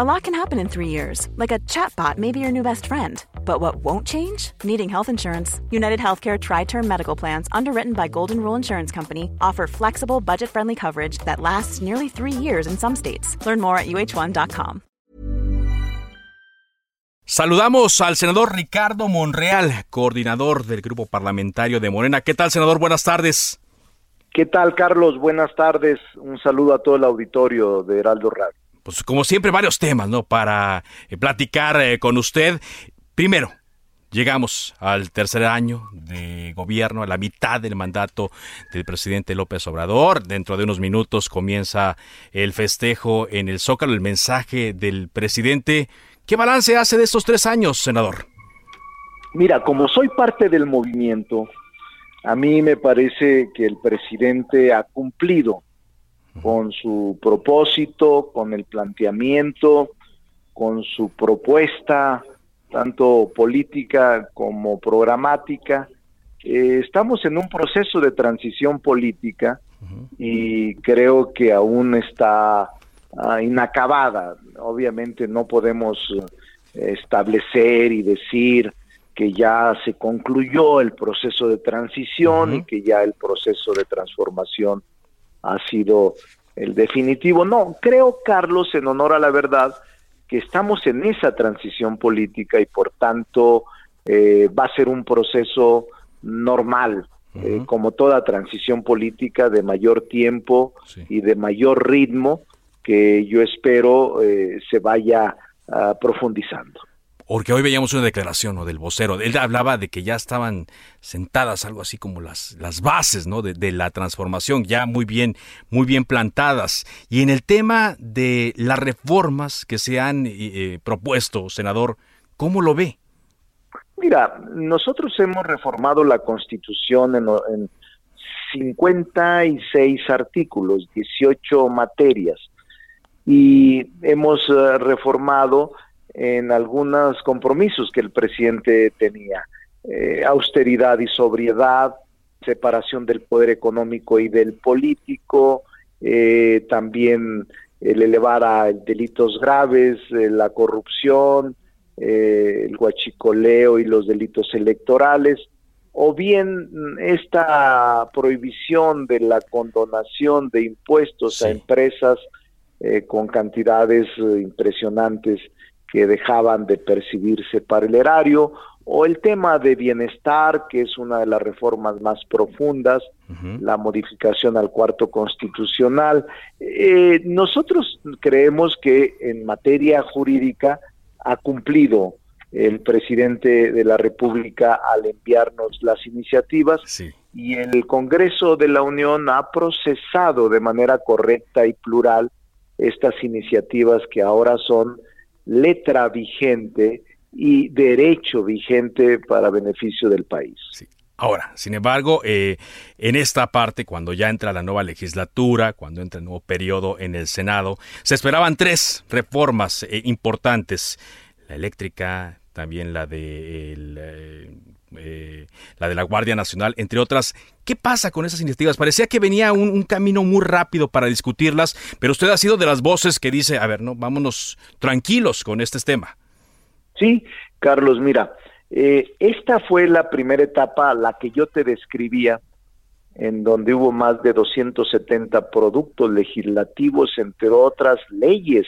A lot can happen in three years, like a chatbot may be your new best friend. But what won't change? Needing health insurance. United Healthcare Tri Term Medical Plans, underwritten by Golden Rule Insurance Company, offer flexible, budget friendly coverage that lasts nearly three years in some states. Learn more at uh1.com. Saludamos al senador Ricardo Monreal, coordinador del grupo parlamentario de Morena. ¿Qué tal, senador? Buenas tardes. ¿Qué tal, Carlos? Buenas tardes. Un saludo a todo el auditorio de Heraldo Radio. Pues como siempre, varios temas, ¿no? Para eh, platicar eh, con usted. Primero, llegamos al tercer año de gobierno, a la mitad del mandato del presidente López Obrador. Dentro de unos minutos comienza el festejo en el Zócalo, el mensaje del presidente. ¿Qué balance hace de estos tres años, senador? Mira, como soy parte del movimiento, a mí me parece que el presidente ha cumplido con su propósito, con el planteamiento, con su propuesta, tanto política como programática. Eh, estamos en un proceso de transición política y creo que aún está ah, inacabada. Obviamente no podemos eh, establecer y decir que ya se concluyó el proceso de transición y que ya el proceso de transformación ha sido el definitivo. No, creo, Carlos, en honor a la verdad, que estamos en esa transición política y por tanto eh, va a ser un proceso normal, eh, como toda transición política, de mayor tiempo y de mayor ritmo que yo espero eh, se vaya ah, profundizando. Porque hoy veíamos una declaración ¿no? del vocero. Él hablaba de que ya estaban sentadas algo así como las, las bases ¿no? de, la transformación, ya muy bien, muy bien plantadas. Y en el tema de las reformas que se han eh, eh, propuesto, senador, ¿cómo lo ve? Mira, nosotros hemos reformado la Constitución en, en 56 artículos, 18 materias, y hemos eh, reformado en algunos compromisos que el presidente tenía. Eh, austeridad y sobriedad, separación del poder económico y del político, eh, también el elevar a delitos graves, eh, la corrupción, el guachicoleo y los delitos electorales, o bien esta prohibición de la condonación de impuestos a empresas con cantidades impresionantes que dejaban de percibirse para el erario, o el tema de bienestar, que es una de las reformas más profundas, la modificación al cuarto constitucional. Eh, nosotros creemos que en materia jurídica ha cumplido el presidente de la República al enviarnos las iniciativas y el Congreso de la Unión ha procesado de manera correcta y plural estas iniciativas que ahora son letra vigente y derecho vigente para beneficio del país. Ahora, sin embargo, eh, en esta parte, cuando ya entra la nueva legislatura, cuando entra el nuevo periodo en el Senado, se esperaban tres reformas eh, importantes. La eléctrica, también la de eh, la de la Guardia Nacional, entre otras. ¿Qué pasa con esas iniciativas? Parecía que venía un, camino muy rápido para discutirlas, pero usted ha sido de las voces que dice, a ver, no, vámonos tranquilos con este tema. Sí, Carlos, mira, eh, esta fue la primera etapa, la que yo te describía, en donde hubo más de 270 productos legislativos, entre otras leyes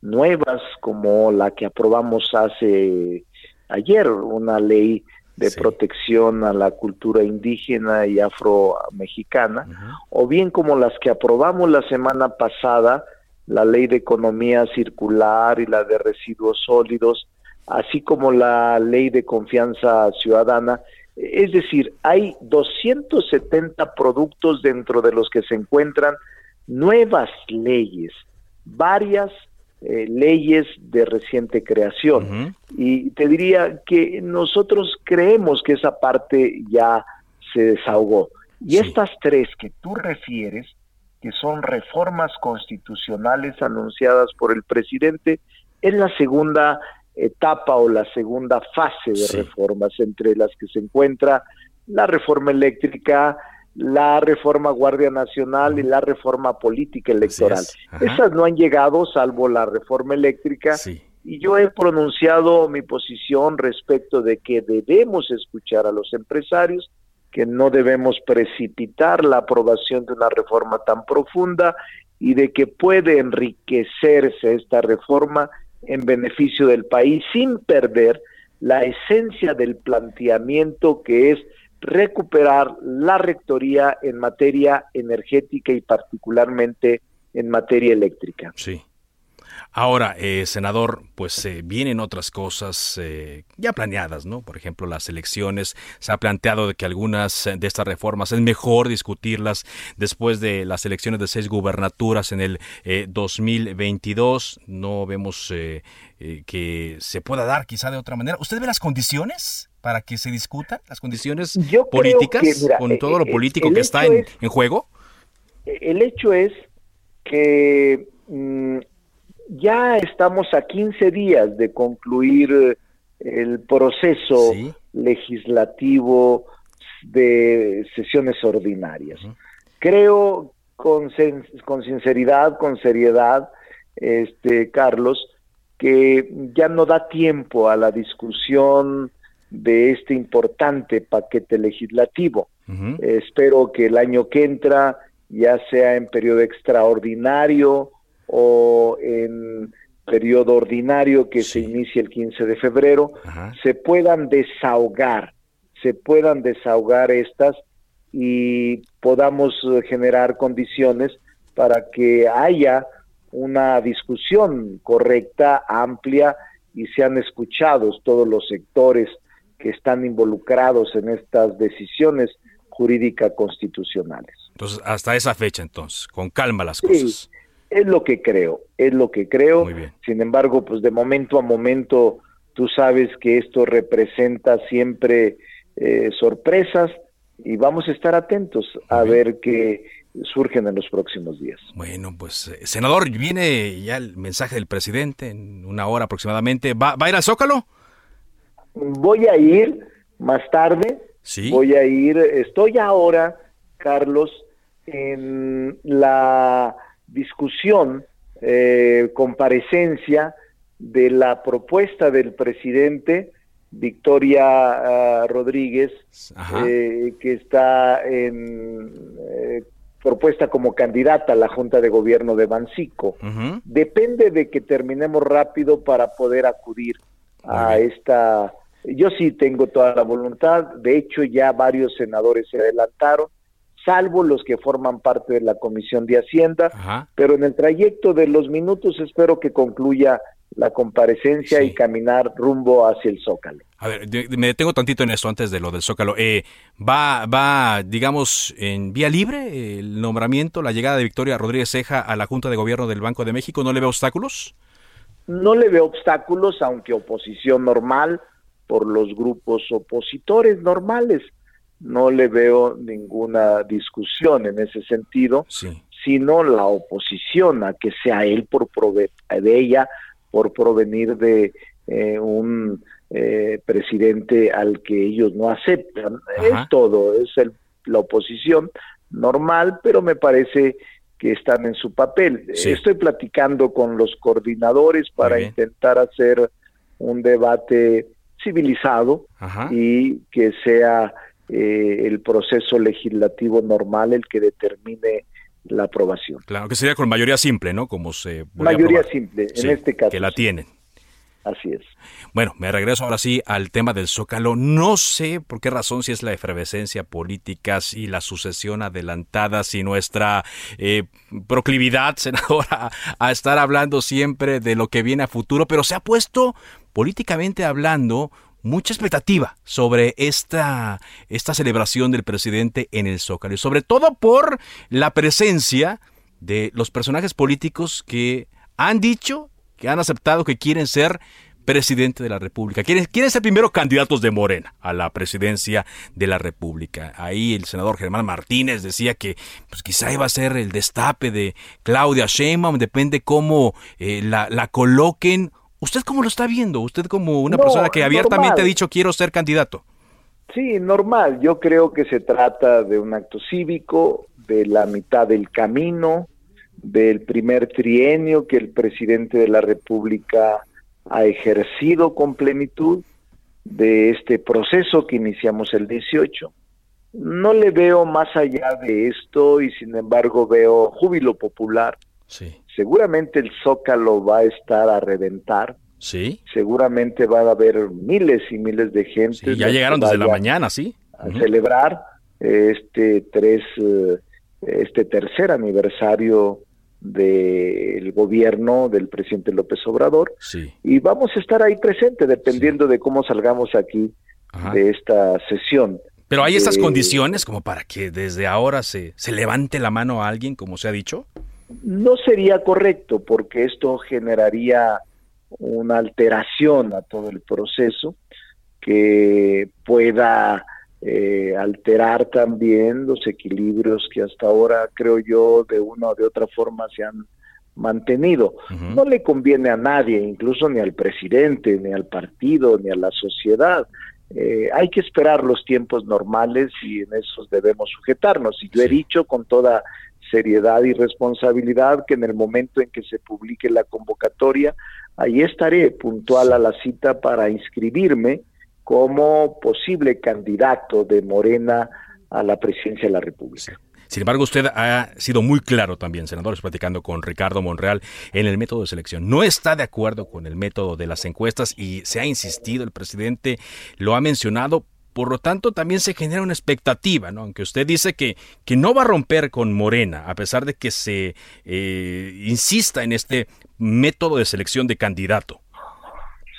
nuevas, como la que aprobamos hace ayer, una ley de protección a la cultura indígena y afro-mexicana, o bien como las que aprobamos la semana pasada, la ley de economía circular y la de residuos sólidos, así como la ley de confianza ciudadana, Es decir, hay 270 productos dentro de los que se encuentran nuevas leyes, varias eh, leyes de reciente creación. Y te diría que nosotros creemos que esa parte ya se desahogó. Y estas tres que tú refieres, que son reformas constitucionales anunciadas por el presidente, es la segunda etapa o la segunda fase de reformas, entre las que se encuentra la reforma eléctrica, la reforma Guardia Nacional y la reforma política electoral. Esas no han llegado salvo la reforma eléctrica. Y yo he pronunciado mi posición respecto de que debemos escuchar a los empresarios, que no debemos precipitar la aprobación de una reforma tan profunda y de que puede enriquecerse esta reforma en beneficio del país sin perder la esencia del planteamiento que es recuperar la rectoría en materia energética y particularmente en materia eléctrica. Sí. Ahora, eh, senador, pues eh, vienen otras cosas eh, ya planeadas, ¿no? Por ejemplo, las elecciones. Se ha planteado que algunas de estas reformas es mejor discutirlas después de las elecciones de seis gubernaturas en el 2022. No vemos que se pueda dar quizá de otra manera. ¿Usted ve las condiciones para que se discutan las condiciones políticas con todo lo político que está en, juego? El hecho es que mm, ya estamos a 15 días de concluir eh, el proceso legislativo de sesiones ordinarias. Creo con, con sinceridad, con seriedad, este Carlos, que ya no da tiempo a la discusión de este importante paquete legislativo. espero que el año que entra, ya sea en periodo extraordinario o en periodo ordinario que se inicia el 15 de febrero, se puedan desahogar, se puedan desahogar estas y podamos generar condiciones para que haya una discusión correcta, amplia y sean escuchados todos los sectores que están involucrados en estas decisiones jurídicas constitucionales. Entonces, hasta esa fecha, entonces, con calma las cosas. Es lo que creo, es lo que creo. Sin embargo, pues de momento a momento tú sabes que esto representa siempre eh, sorpresas y vamos a estar atentos a ver qué surgen en los próximos días. Bueno, pues eh, senador, viene ya el mensaje del presidente en una hora aproximadamente. ¿Va, va a ir al Zócalo? Voy a ir más tarde. Sí. Voy a ir, estoy ahora, Carlos, en la discusión, eh, comparecencia de la propuesta del presidente Victoria ah, Rodríguez, eh, que está en eh, propuesta como candidata a la Junta de Gobierno de Bancico. Depende de que terminemos rápido para poder acudir a esta... Yo sí tengo toda la voluntad, de hecho ya varios senadores se adelantaron, salvo los que forman parte de la Comisión de Hacienda, pero en el trayecto de los minutos espero que concluya la comparecencia y caminar rumbo hacia el Zócalo. A ver, me detengo tantito en esto antes de lo del Zócalo. Eh, ¿va, ¿Va, digamos, en vía libre el nombramiento, la llegada de Victoria Rodríguez Ceja a la Junta de Gobierno del Banco de México? ¿No le ve obstáculos? No le veo obstáculos, aunque oposición normal por los grupos opositores normales. No le veo ninguna discusión en ese sentido, sino la oposición a que sea él por prove de ella por provenir de eh, un eh, presidente al que ellos no aceptan. Es todo, es el, la oposición normal, pero me parece que están en su papel. Estoy platicando con los coordinadores para intentar hacer un debate civilizado y que sea eh, el proceso legislativo normal el que determine la aprobación. Claro, que sería con mayoría simple, ¿no? Como se mayoría simple, en este caso. Que la tienen. Así es. Bueno, me regreso ahora sí al tema del Zócalo. No sé por qué razón, si es la efervescencia política, si la sucesión adelantada, si nuestra eh, proclividad, senadora, a estar hablando siempre de lo que viene a futuro, pero se ha puesto políticamente hablando mucha expectativa sobre esta, esta celebración del presidente en el Zócalo, y sobre todo por la presencia de los personajes políticos que han dicho, que han aceptado que quieren ser presidente de la República. Quieren, quieren ser primero candidatos de Morena a la presidencia de la República. Ahí el senador Germán Martínez decía que pues, quizá iba a ser el destape de Claudia Sheinbaum, depende cómo eh, la, la coloquen ¿Usted cómo lo está viendo? Usted como una persona que abiertamente ha dicho quiero ser candidato. Sí, normal. Yo creo que se trata de un acto cívico, de la mitad del camino, del primer trienio que el presidente de la República ha ejercido con plenitud, de este proceso que iniciamos el 18. No le veo más allá de esto y sin embargo veo júbilo popular. Sí seguramente el Zócalo va a estar a reventar. Sí. Seguramente va a haber miles y miles de gente. ya llegaron desde la mañana, sí. A celebrar este tres, eh, este tercer aniversario del gobierno del presidente López Obrador. Sí. Y vamos a estar ahí presente dependiendo de cómo salgamos aquí de esta sesión. Pero hay esas eh, condiciones como para que desde ahora se, se levante la mano a alguien, como se ha dicho. No sería correcto porque esto generaría una alteración a todo el proceso que pueda eh, alterar también los equilibrios que hasta ahora creo yo de una o de otra forma se han mantenido. No le conviene a nadie, incluso ni al presidente, ni al partido, ni a la sociedad. Eh, hay que esperar los tiempos normales y en esos debemos sujetarnos. Y yo he dicho con toda seriedad y responsabilidad que en el momento en que se publique la convocatoria, ahí estaré puntual a la cita para inscribirme como posible candidato de Morena a la presidencia de la República. Sin embargo, usted ha sido muy claro también, senadores, platicando con Ricardo Monreal en el método de selección. No está de acuerdo con el método de las encuestas y se ha insistido, el presidente lo ha mencionado, por lo tanto, también se genera una expectativa, ¿no? Aunque usted dice que, que no va a romper con Morena, a pesar de que se eh, insista en este método de selección de candidato.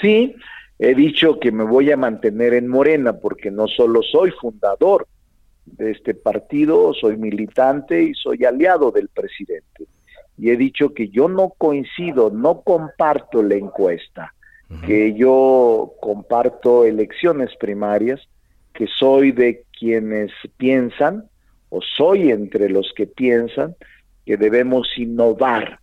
Sí, he dicho que me voy a mantener en Morena porque no solo soy fundador de este partido, soy militante y soy aliado del presidente. Y he dicho que yo no coincido, no comparto la encuesta, que yo comparto elecciones primarias que soy de quienes piensan, o soy entre los que piensan, que debemos innovar,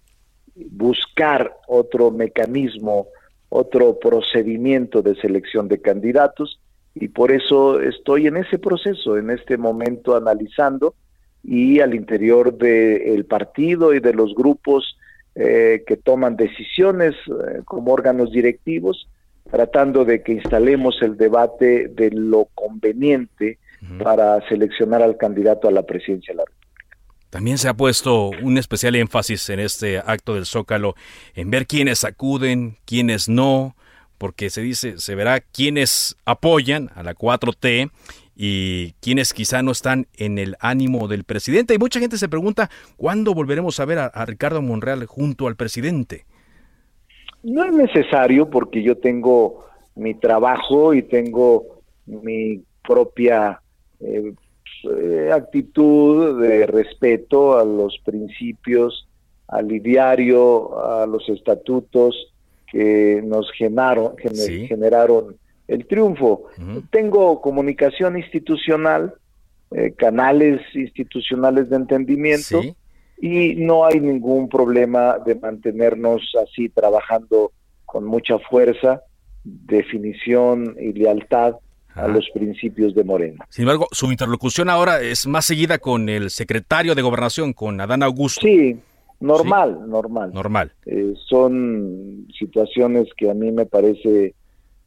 buscar otro mecanismo, otro procedimiento de selección de candidatos, y por eso estoy en ese proceso, en este momento analizando, y al interior del partido y de los grupos eh, que toman decisiones eh, como órganos directivos, tratando de que instalemos el debate de lo conveniente para seleccionar al candidato a la presidencia de la República. También se ha puesto un especial énfasis en este acto del Zócalo en ver quiénes acuden, quiénes no, porque se dice, se verá quiénes apoyan a la 4T y quienes quizá no están en el ánimo del presidente. Y mucha gente se pregunta, ¿cuándo volveremos a ver a Ricardo Monreal junto al presidente? No es necesario porque yo tengo mi trabajo y tengo mi propia eh, eh, actitud de respeto a los principios, al ideario, a los estatutos que nos generaron, generaron el triunfo. Tengo comunicación institucional, eh, canales institucionales de entendimiento y no hay ningún problema de mantenernos así trabajando con mucha fuerza, definición y lealtad a los principios de Morena. Sin embargo, su interlocución ahora es más seguida con el secretario de Gobernación, con Adán Augusto. Sí, normal, normal. Normal. Eh, son situaciones que a mí me parece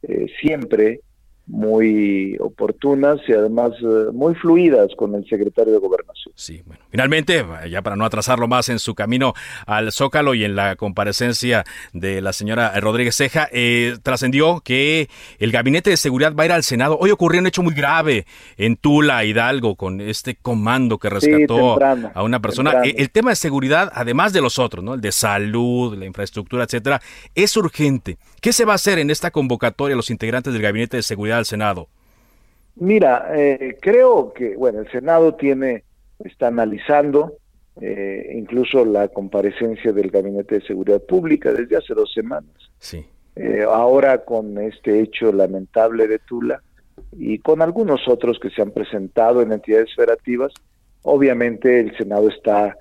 eh, siempre muy oportunas y además eh, muy fluidas con el secretario de Gobernación. Sí, bueno. Finalmente, ya para no atrasarlo más en su camino al Zócalo y en la comparecencia de la señora Rodríguez Ceja, eh, trascendió que el Gabinete de Seguridad va a ir al Senado. Hoy ocurrió un hecho muy grave en Tula, Hidalgo, con este comando que rescató a una persona. Eh, el tema de seguridad, además de los otros, ¿no? El de salud, la infraestructura, etcétera, es urgente. ¿Qué se va a hacer en esta convocatoria los integrantes del Gabinete de Seguridad del Senado? Mira, eh, creo que, bueno, el Senado tiene, está analizando eh, incluso la comparecencia del Gabinete de Seguridad Pública desde hace dos semanas. Sí. Eh, ahora con este hecho lamentable de Tula y con algunos otros que se han presentado en entidades federativas, obviamente el Senado está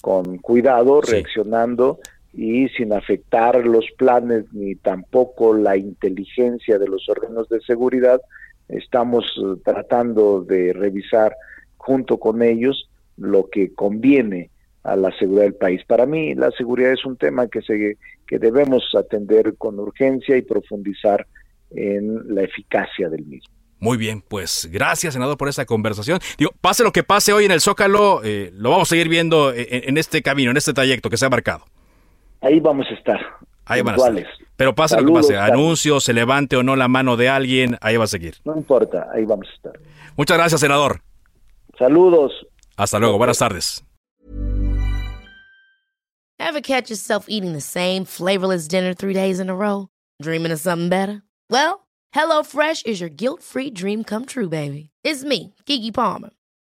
con cuidado, reaccionando y sin afectar los planes ni tampoco la inteligencia de los órganos de seguridad, estamos eh, tratando de revisar junto con ellos lo que conviene a la seguridad del país. Para mí la seguridad es un tema que se que debemos atender con urgencia y profundizar en la eficacia del mismo. Muy bien, pues gracias, senador, por esta conversación. Digo, pase lo que pase hoy en el Zócalo, eh, lo vamos a seguir viendo en, este camino, en este trayecto que se ha marcado. Ahí vamos a estar. Ahí van a estar. Pero pase lo que pase, anuncio, se levante o no la mano de alguien, ahí va a seguir. No importa, ahí vamos a estar. Muchas gracias, senador. Saludos. Hasta luego, buenas tardes. Ever catch yourself eating the same flavorless dinner three days in a row? Dreaming of something better? Well, HelloFresh is your guilt-free dream come true, baby. It's me, Kiki Palmer.